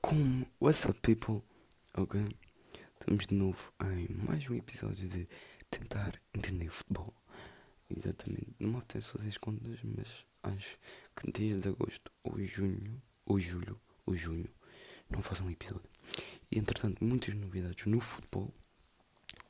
Como What's up people? Ok? Estamos de novo em mais um episódio de tentar entender futebol. Exatamente. Não me apetece fazer as contas, mas acho que desde agosto ou junho, ou julho, ou junho, não faço um episódio. E entretanto, muitas novidades no futebol,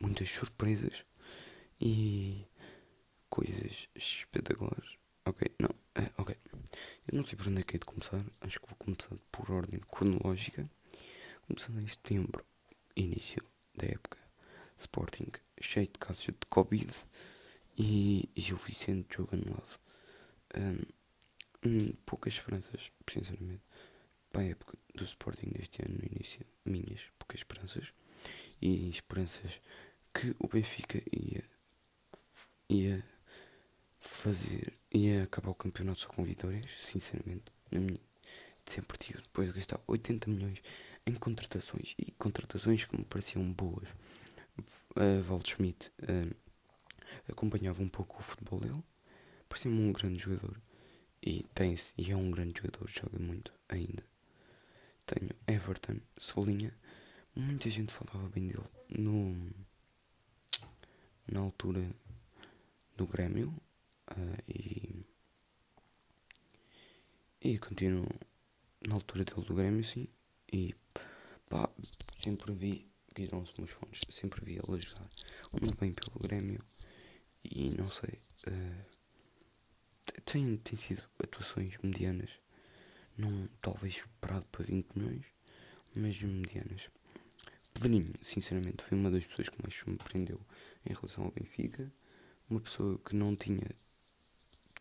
muitas surpresas e coisas espetaculares. Ok, não, é, ok. Eu não sei por onde é que é de começar. Acho que vou começar por ordem cronológica. Começando em setembro, início da época. Sporting cheio de casos de Covid e Gil Vicente jogo anulado. Um, poucas esperanças, sinceramente, para a época do Sporting deste ano, no início. Minhas poucas esperanças. E esperanças que o Benfica ia, ia fazer ia acabar o campeonato só com vitórias, sinceramente, na minha, sempre tive depois de gastar 80 milhões em contratações e contratações que me pareciam boas. Uh, Waldschmidt uh, acompanhava um pouco o futebol dele, parecia-me um grande jogador e tem e é um grande jogador, joga muito ainda. Tenho Everton, Solinha, muita gente falava bem dele no na altura do Grêmio, Uh, e, e continuo na altura dele do Grêmio, sim. E pá, sempre vi, viram-se meus fones, sempre vi ele ajudar muito bem pelo Grêmio. E não sei, uh, tem, tem sido atuações medianas, não talvez esperado para 20 milhões, mas medianas. Pedrinho, sinceramente, foi uma das pessoas que mais me surpreendeu em relação ao Benfica. Uma pessoa que não tinha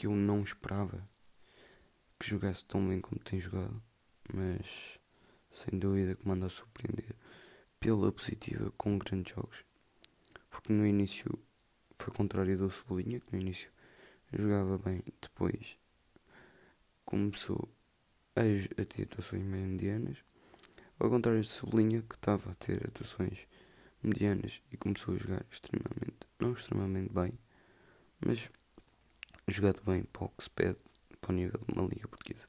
que eu não esperava que jogasse tão bem como tem jogado, mas sem dúvida que manda surpreender pela positiva com grandes jogos. Porque no início foi contrário do Cebolinha, que no início jogava bem, depois começou a, a ter atuações meio medianas, ao contrário do Cebolinha, que estava a ter atuações medianas e começou a jogar extremamente, não extremamente bem, mas jogado bem para o que se pede para o nível de uma liga portuguesa.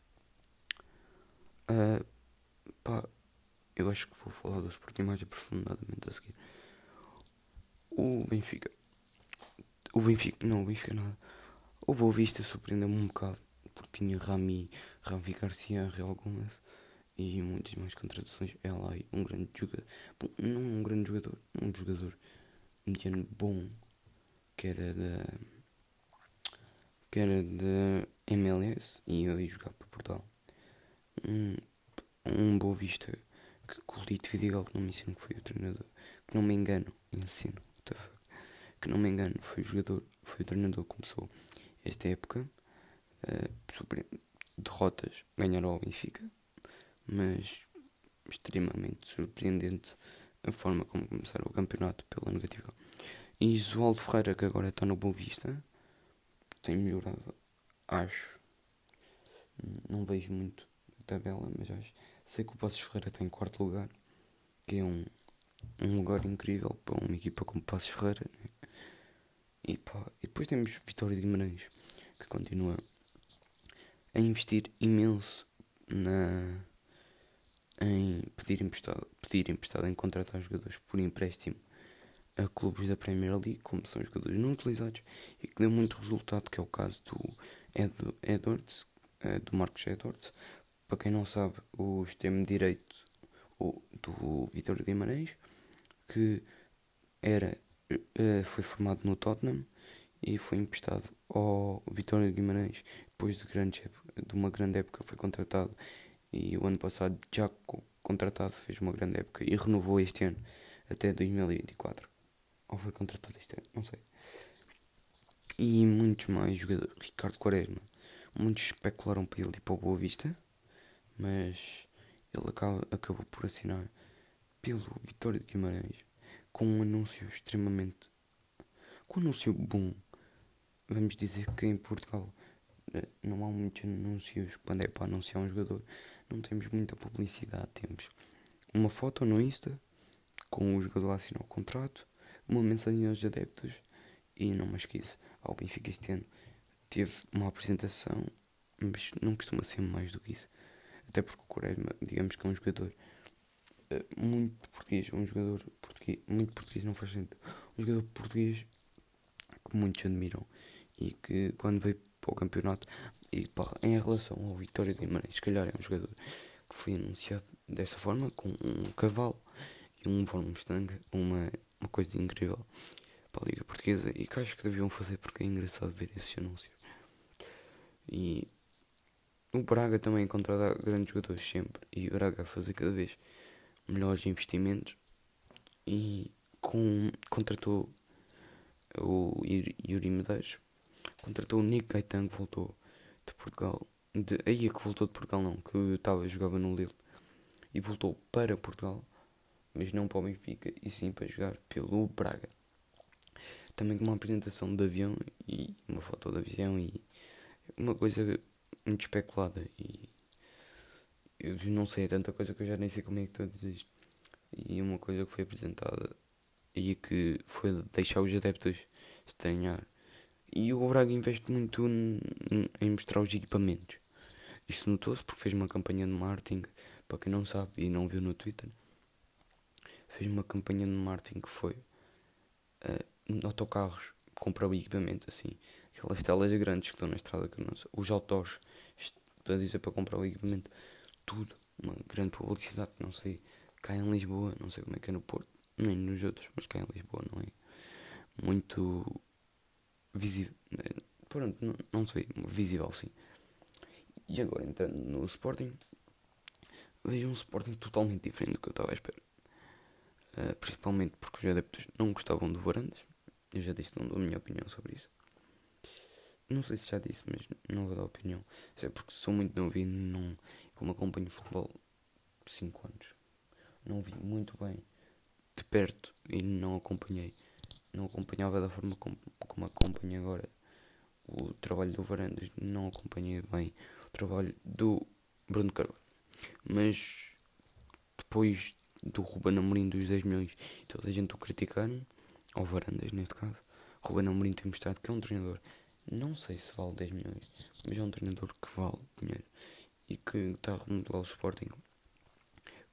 Uh, pá, eu acho que vou falar do Sporting mais aprofundadamente a seguir. O Benfica. O Benfica. Não, o Benfica nada. O Boa Vista surpreendeu-me um bocado. Porque tinha Rami, Rami Garcia, Real Gomes e muitas mais contratações. É lá um grande jogador. Não um grande jogador, um jogador mediano bom que era da que era de MLS e eu ia jogar para Portugal. Um, um Boa Vista que Colito Vidigal que não me ensino que foi o treinador, que não me engano, ensino, que não me engano, foi o jogador, foi o treinador que começou esta época. Uh, derrotas ganharam ao Benfica, mas extremamente surpreendente a forma como começaram o campeonato pela negativa. E João Ferreira, que agora está no Boa Vista, tem melhorado, acho. Não vejo muito a tabela, mas acho. Sei que o Passos Ferreira tem quarto lugar, que é um, um lugar incrível para uma equipa como Passos Ferreira. Né? E, pá, e depois temos Vitória de Guimarães, que continua a investir imenso na em pedir emprestado, pedir emprestado em contratar jogadores por empréstimo a clubes da Premier League, como são jogadores não utilizados e que deu muito resultado, que é o caso do Ed, Edwards, uh, do Marcos Edwards. Para quem não sabe, o extremo direito do Vitória Guimarães, que era, uh, foi formado no Tottenham e foi emprestado ao Vitória de Guimarães depois de, grande, de uma grande época foi contratado e o ano passado já contratado fez uma grande época e renovou este ano até 2024 ou foi contratado este ano, não sei. E muitos mais jogadores. Ricardo Quaresma. Muitos especularam para ele ir para o Boa Vista, mas ele acaba, acabou por assinar pelo Vitória de Guimarães com um anúncio extremamente. com um anúncio bom. Vamos dizer que em Portugal eh, não há muitos anúncios quando é para anunciar um jogador. Não temos muita publicidade. Temos uma foto no Insta com o jogador a assinar o contrato uma mensagem aos adeptos e não mais que isso. Ao Benfica este ano teve uma apresentação, mas não costuma ser mais do que isso. Até porque o Quaresma, digamos que é um jogador uh, muito português, um jogador português, muito português, não faz sentido. Um jogador português que muitos admiram e que quando veio para o campeonato e pá, em relação ao Vitória de Guimarães, se calhar é um jogador que foi anunciado dessa forma, com um cavalo e um Von Mustang, uma, uma coisa incrível para a Liga Portuguesa. E que acho que deviam fazer porque é engraçado ver esses anúncios. E o Braga também encontrará grandes jogadores sempre. E o Braga a fazer cada vez melhores investimentos. E com, contratou o Yuri Medeiros, contratou o Nick Gaetan que voltou de Portugal, de, aí é que voltou de Portugal não, que estava, jogava no Lille. E voltou para Portugal, mas não para o Benfica e sim para jogar pelo Braga. Também com uma apresentação de avião e uma foto de avião e uma coisa muito especulada e eu não sei, é tanta coisa que eu já nem sei como é que estou a dizer isto. E uma coisa que foi apresentada e que foi deixar os adeptos estranhar. E o Braga investe muito em mostrar os equipamentos. Isto notou-se porque fez uma campanha de marketing, para quem não sabe e não viu no Twitter, fez uma campanha de marketing que foi uh, autocarros comprar o equipamento assim, aquelas telas grandes que estão na estrada que não sei, os autores para dizer para comprar o equipamento, tudo, uma grande publicidade, não sei, cá em Lisboa, não sei como é que é no Porto, nem nos outros, mas cá em Lisboa não é muito visível. Né? Pronto, não, não visível sim. E agora entrando no Sporting, vejo um Sporting totalmente diferente do que eu estava à espera. Uh, principalmente porque os adeptos não gostavam do Varandas. Eu já disse, não dou a minha opinião sobre isso. Não sei se já disse, mas não vou dar opinião. É porque sou muito novo e não. Como acompanho futebol 5 anos, não vi muito bem de perto e não acompanhei não acompanhava da forma como, como acompanho agora o trabalho do Varandas, não acompanhei bem o trabalho do Bruno Carvalho. Mas depois do Ruben Amorim dos 10 milhões, toda a gente o criticar, ou Varandas neste caso, Ruben Amorim tem mostrado que é um treinador, não sei se vale 10 milhões, mas é um treinador que vale dinheiro e que está a remodelar o Sporting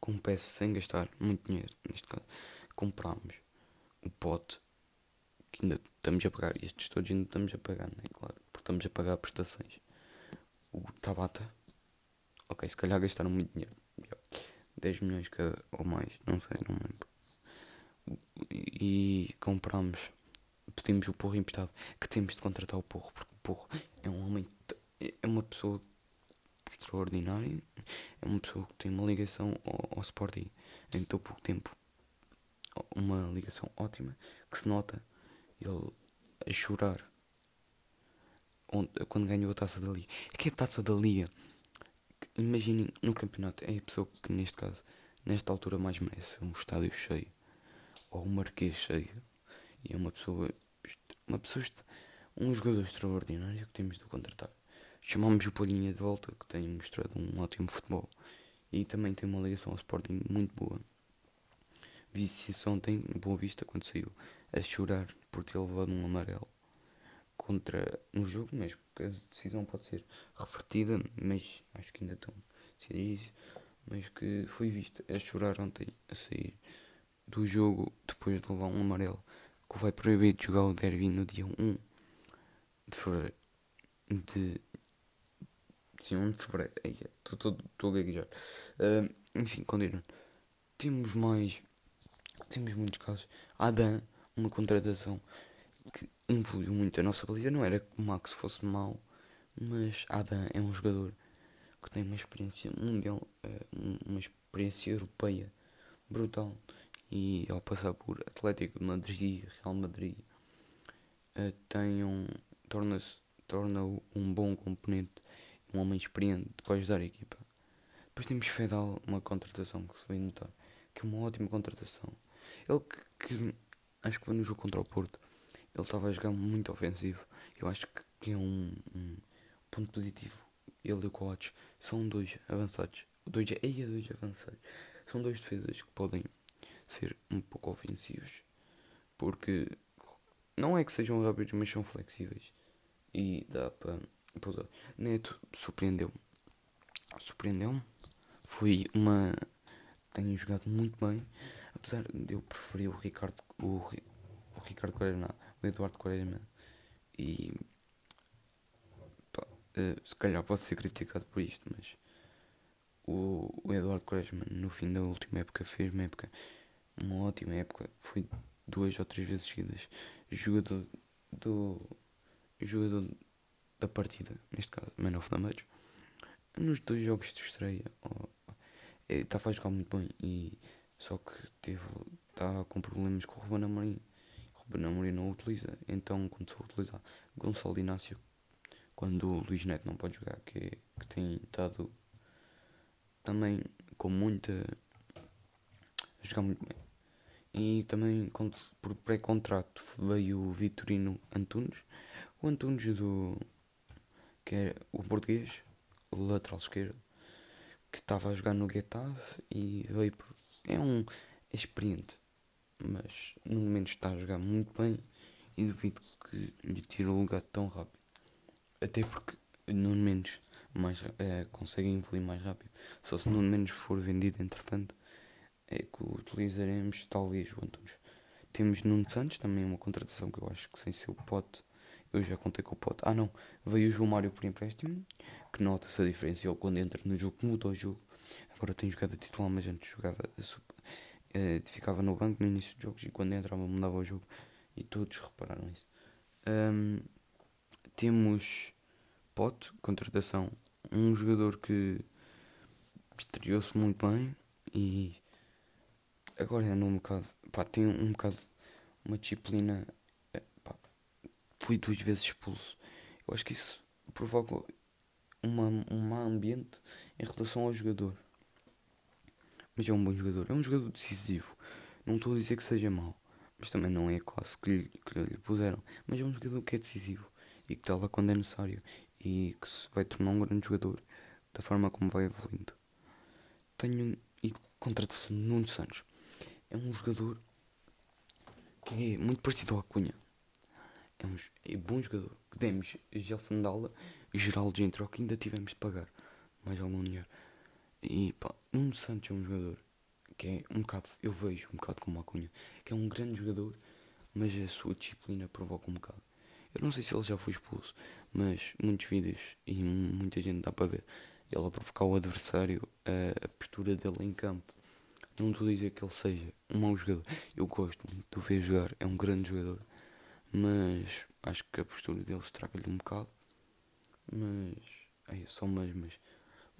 com peça sem gastar muito dinheiro, neste caso. Comprámos o pote que ainda estamos a pagar, estes todos ainda estamos a pagar, não é? Claro, porque estamos a pagar prestações. O Tabata, ok, se calhar gastaram muito dinheiro, 10 milhões cada ou mais, não sei, não lembro. E, compramos, pedimos o porro emprestado, que temos de contratar o porro, porque o porro é um homem, é uma pessoa extraordinária, é uma pessoa que tem uma ligação ao, ao Sporting em tão pouco tempo, uma ligação ótima, que se nota ele a chorar quando ganhou a taça da Liga. É que a taça da Liga, imaginem no campeonato, é a pessoa que neste caso, nesta altura, mais merece um estádio cheio ou um marquês cheio. E é uma pessoa, uma pessoa, um jogador extraordinário que temos de contratar. Chamamos o Palhinha de volta, que tem mostrado um ótimo futebol e também tem uma ligação ao Sporting muito boa. Vi-se ontem Boa Vista quando saiu a chorar por ter levado um amarelo contra no jogo, mas a decisão pode ser revertida, mas acho que ainda estão a isso, mas que foi visto a chorar ontem a sair do jogo depois de levar um amarelo que vai proibir de jogar o derby no dia 1 de fevereiro de sim, 1 de fevereiro estou a gaguejar. Uh, enfim, continuando. Temos mais temos muitos casos. Adam uma contratação que influiu muito a nossa baliza. Não era que o Max fosse mau, mas Adam é um jogador que tem uma experiência mundial, eh, uma experiência europeia brutal. E ao passar por Atlético de Madrid, Real Madrid, eh, tem um, torna-se torna um bom componente, um homem experiente para ajudar a equipa. Depois temos Fedal, uma contratação que se vem notar, que é uma ótima contratação. Ele que, que acho que foi no jogo contra o Porto. Ele estava a jogar muito ofensivo. Eu acho que é um, um ponto positivo. Ele e o Coates são dois avançados. Dois, aí é dois avançados. São dois defesas que podem ser um pouco ofensivos. Porque não é que sejam rápidos, mas são flexíveis. E dá para. Neto surpreendeu-me. Surpreendeu-me. foi uma. Tenho jogado muito bem, apesar de eu preferir o Ricardo. O, o Ricardo Quaresma, o Eduardo Quaresma. E. Pá, uh, se calhar posso ser criticado por isto, mas. O, o Eduardo Quaresma, no fim da última época, fez uma época. Uma ótima época. Foi duas ou três vezes seguidas. Jogador do. Jogador da partida, neste caso, Man of the Match nos dois jogos de estreia estava a jogar muito bem e só que teve está com problemas com o Ruben Amorim o Ruben Amorim não o utiliza. Então quando a utilizar Gonçalo Inácio quando o Luís Neto não pode jogar que, que tem estado também com muita a jogar muito bem. E também por pré-contrato veio o Vitorino Antunes. O Antunes do que é o português lateral esquerdo, que estava a jogar no Getafe e veio por... é um experiente, mas no momento está a jogar muito bem e duvido que lhe tire o lugar tão rápido. Até porque no menos mais, é, consegue evoluir mais rápido. Só se no menos for vendido entretanto é que utilizaremos talvez o Antunes. Temos Nuno Santos, também uma contratação que eu acho que sem ser o pote eu já contei com o pote. Ah não, veio o João Mário por empréstimo, que nota-se a diferença. Ele quando entra no jogo muda o jogo. Agora tem jogado a titular, mas antes jogava eh, ficava no banco no início dos jogos e quando entrava mudava o jogo. E todos repararam isso. Um, temos Pote, contratação. Um jogador que estreou-se muito bem e agora é um bocado. Pá, tem um bocado uma disciplina fui duas vezes expulso. Eu acho que isso provoca um mau ambiente em relação ao jogador. Mas é um bom jogador, é um jogador decisivo. Não estou a dizer que seja mau, mas também não é a classe que lhe, que lhe puseram. Mas é um jogador que é decisivo e que está lá quando é necessário e que se vai tornar um grande jogador da forma como vai evoluindo. Tenho e contratação de Nuno Santos. É um jogador que é muito parecido ao Cunha é um é bom jogador. Que demos Gelson Dalla, Geraldo entrou que ainda tivemos de pagar mais algum dinheiro. E pá, Nuno Santos é um jogador que é um bocado, eu vejo um bocado como a Cunha, que é um grande jogador, mas a sua disciplina provoca um bocado. Eu não sei se ele já foi expulso, mas muitos vídeos e muita gente dá para ver ele a provocar o adversário, a, a postura dele em campo. Não estou a dizer que ele seja um mau jogador. Eu gosto muito de o ver jogar, é um grande jogador. Mas acho que a postura dele estraga-lhe um bocado. Mas. É só mais, mas.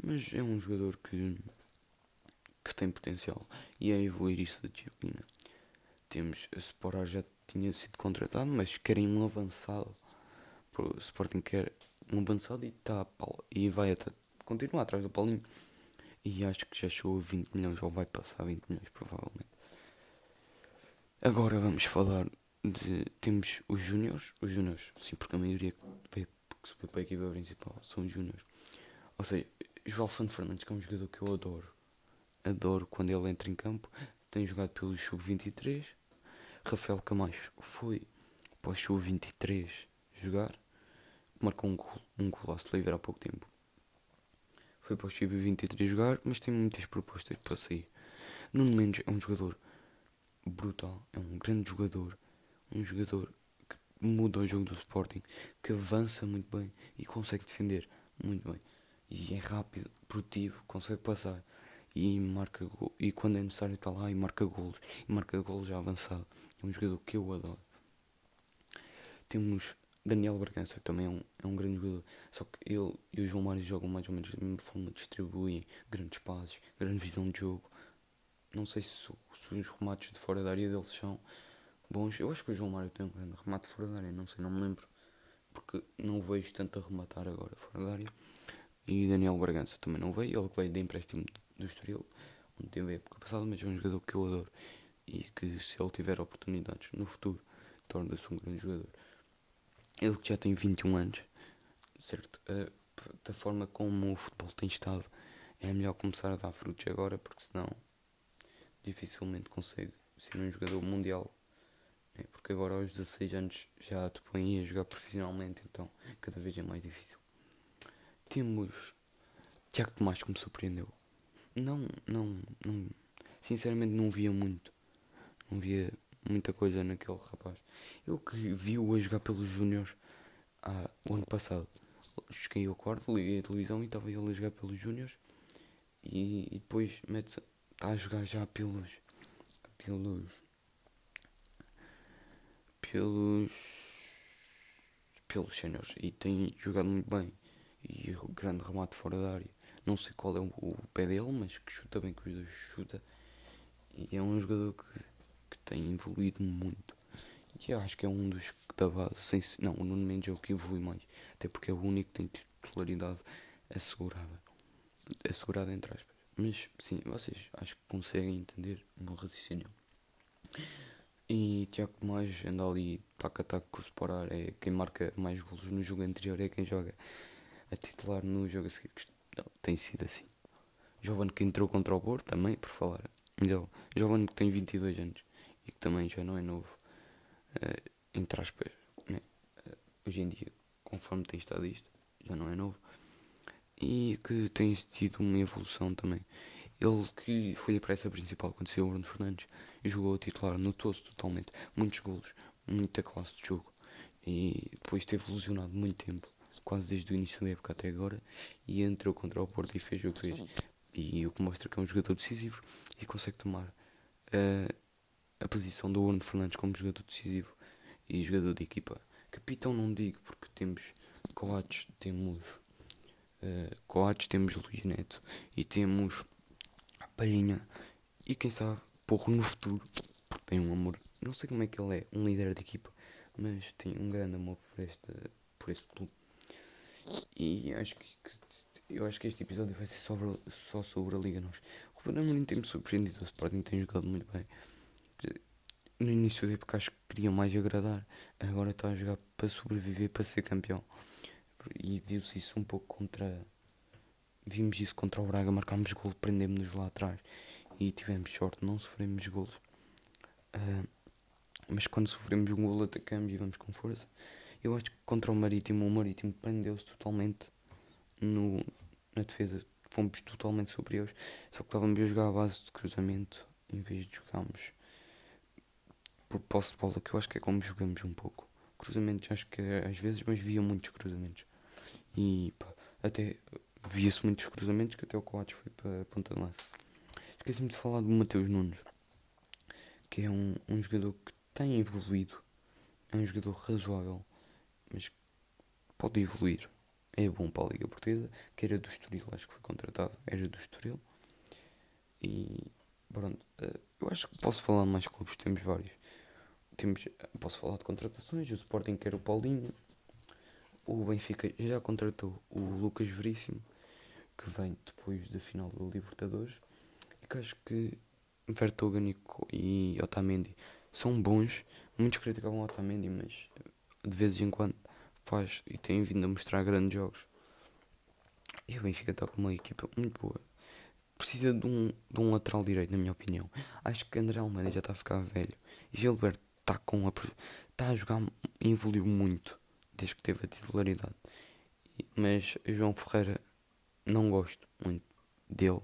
Mas é um jogador que. que tem potencial. E é evoluir isso da disciplina. Temos. A Sporar já tinha sido contratado, mas querem um avançado. O Sporting quer um avançado e está e vai até continuar atrás do Paulinho. E acho que já chegou a 20 milhões, ou vai passar 20 milhões, provavelmente. Agora vamos falar de, temos os júniores, os júniores, sim, porque a maioria que que se foi para a equipa principal são os júniores. Ou seja, Joelson Fernandes, que é um jogador que eu adoro, adoro quando ele entra em campo, tem jogado pelo Sub-23. Rafael Camacho foi para o Sub-23 jogar, marcou um gol, um golaço livre há pouco tempo. Foi para o Sub-23 jogar, mas tem muitas propostas para sair. Nuno Mendes é um jogador brutal, é um grande jogador um jogador que muda o jogo do Sporting, que avança muito bem e consegue defender muito bem. E é rápido, produtivo, consegue passar e marca. E quando é necessário está lá e marca golos. E marca golos já avançado. É um jogador que eu adoro. Temos Daniel Bragança, que também é um, é um grande jogador. Só que ele e o João Mário jogam mais ou menos da mesma forma, distribuem grandes passos, grande visão de jogo. Não sei se, se os remates de fora da área deles são, bons. Eu acho que o João Mário tem um grande remate fora da área, não sei, não me lembro. Porque não vejo tanto a rematar agora fora da área. E Daniel Bragança também não veio, ele veio de empréstimo do Estoril, onde teve a época passada, mas é um jogador que eu adoro. E que se ele tiver oportunidades no futuro, torna-se um grande jogador. Ele que já tem 21 anos, certo? Uh, da forma como o futebol tem estado, é melhor começar a dar frutos agora, porque senão dificilmente consegue ser um jogador mundial é porque agora aos 16 anos já te põe a jogar profissionalmente, então cada vez é mais difícil. Temos Tiago Tomás que me surpreendeu. não, não, não. Sinceramente não via muito. Não via muita coisa naquele rapaz. Eu que vi-o a jogar pelos Júniors ah, o ano passado. Cheguei ao quarto, liguei a televisão e estava ele a jogar pelos Júniors e, e, depois está a jogar já pelos pelos pelos pelos séniores e tem jogado muito bem e grande remate fora da área. Não sei qual é o, o pé dele mas que chuta bem que os dois chuta. E é um jogador que, que tem evoluído muito. E acho que é um dos da base sem, não, o Nuno Mendes é o que evolui mais. Até porque é o único que tem titularidade assegurada. Assegurada entre aspas. Mas sim, vocês acho que conseguem entender o meu raciocínio. E Tiago Tomás anda ali tac a tac com o Sporar. É quem marca mais golos no jogo anterior, é quem joga a titular no jogo a seguir. Não, tem sido assim. Jovem que entrou contra o Porto também, por falar dele. Jovem que tem 22 anos e que também já não é novo. Uh, entre aspas, né? uh, hoje em dia, conforme tem estado isto, já não é novo e que tem tido uma evolução também. Ele que foi a peça principal quando saiu o Bruno Fernandes jogou a titular, notou-se totalmente. Muitos golos, muita classe de jogo. E depois teve lesionado muito tempo, quase desde o início da época até agora. E entrou contra o Porto e fez o que fez. E o que mostra que é um jogador decisivo e consegue tomar uh, a posição do Bruno Fernandes como jogador decisivo e jogador de equipa. Capitão não digo porque temos Coates, temos uh, Coates, temos Luís Neto e temos Palhinha e quem sabe Porro no futuro, porque tem um amor, não sei como é que ele é, um líder de equipa, mas tem um grande amor por, este, por este clube. E acho que, eu acho que este episódio vai ser sobre, só sobre a Liga Nós. O Ruben Amorim tem-me surpreendido, o Sporting tem jogado muito bem. No início da época acho que queria mais agradar, agora está a jogar para sobreviver, para ser campeão e viu-se isso um pouco contra. Vimos isso contra o Braga, marcámos gol, prendemos-nos lá atrás e tivemos sorte, não sofremos golos. Uh, mas quando sofremos um gol, atacamos e vamos com força. Eu acho que contra o Marítimo, o Marítimo prendeu-se totalmente no, na defesa. Fomos totalmente superiores, só que estávamos a jogar à base de cruzamento em vez de jogarmos por posse de bola, que eu acho que é como jogamos um pouco. Cruzamentos, acho que às vezes, mas via muitos cruzamentos. E pá, até via-se muitos cruzamentos que até o Coates foi para a ponta de lança. Esqueci-me de falar do Mateus Nunes, que é um, um jogador que tem evoluído. É um jogador razoável, mas pode evoluir. É bom para a Liga Portuguesa, que era do Estoril, acho que foi contratado, era do Estoril. E pronto, eh, eu acho que posso falar mais clubes, temos vários. Temos, posso falar de contratações, o Sporting quer o Paulinho, o Benfica já contratou o Lucas Veríssimo, que vem depois da final do Libertadores, e que acho que Vertogen e Otamendi são bons. Muitos criticavam Otamendi, mas de vez em quando faz e tem vindo a mostrar grandes jogos. E o Benfica está com uma equipa muito boa. Precisa de um, de um lateral direito, na minha opinião. Acho que André Almeida já está a ficar velho. E Gilberto está com a, está a jogar, evoluiu muito desde que teve a titularidade. Mas João Ferreira não gosto muito dele.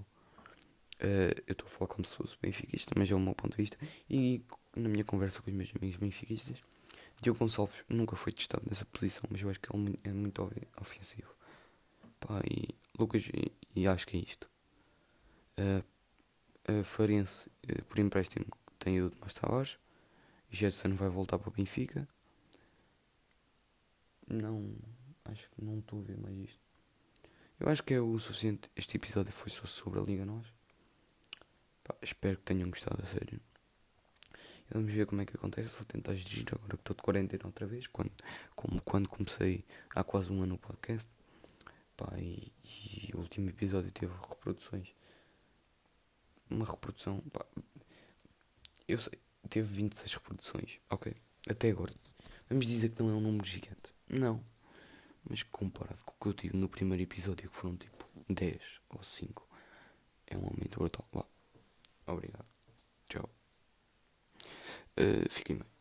Uh, eu estou a falar como se fosse benfiquista, mas é o meu ponto de vista. E na minha conversa com os meus amigos benfiquistas, Diogo Gonçalves nunca foi testado nessa posição, mas eu acho que ele é muito ofensivo. Pá, e Lucas, e, e acho que é isto. Uh, uh, Farense, uh, por empréstimo, tem o Tomás Tavares. Jetson vai voltar para o Benfica. Não. Acho que não estou a ver mais isto. Eu acho que é o suficiente. Este episódio foi só sobre a Liga Nós. Pá, espero que tenham gostado a sério. Vamos ver como é que acontece. Vou tentar dirigir agora que estou de quarentena outra vez. Quando, como quando comecei há quase um ano o podcast. Pá, e, e o último episódio teve reproduções. Uma reprodução. Pá, eu sei, teve 26 reproduções. Ok, até agora. Vamos dizer que não é um número gigante. Não. Mas comparado com o que eu tive no primeiro episódio, que foram tipo 10 ou 5, é um aumento brutal. Obrigado. Tchau. Uh, fiquem bem.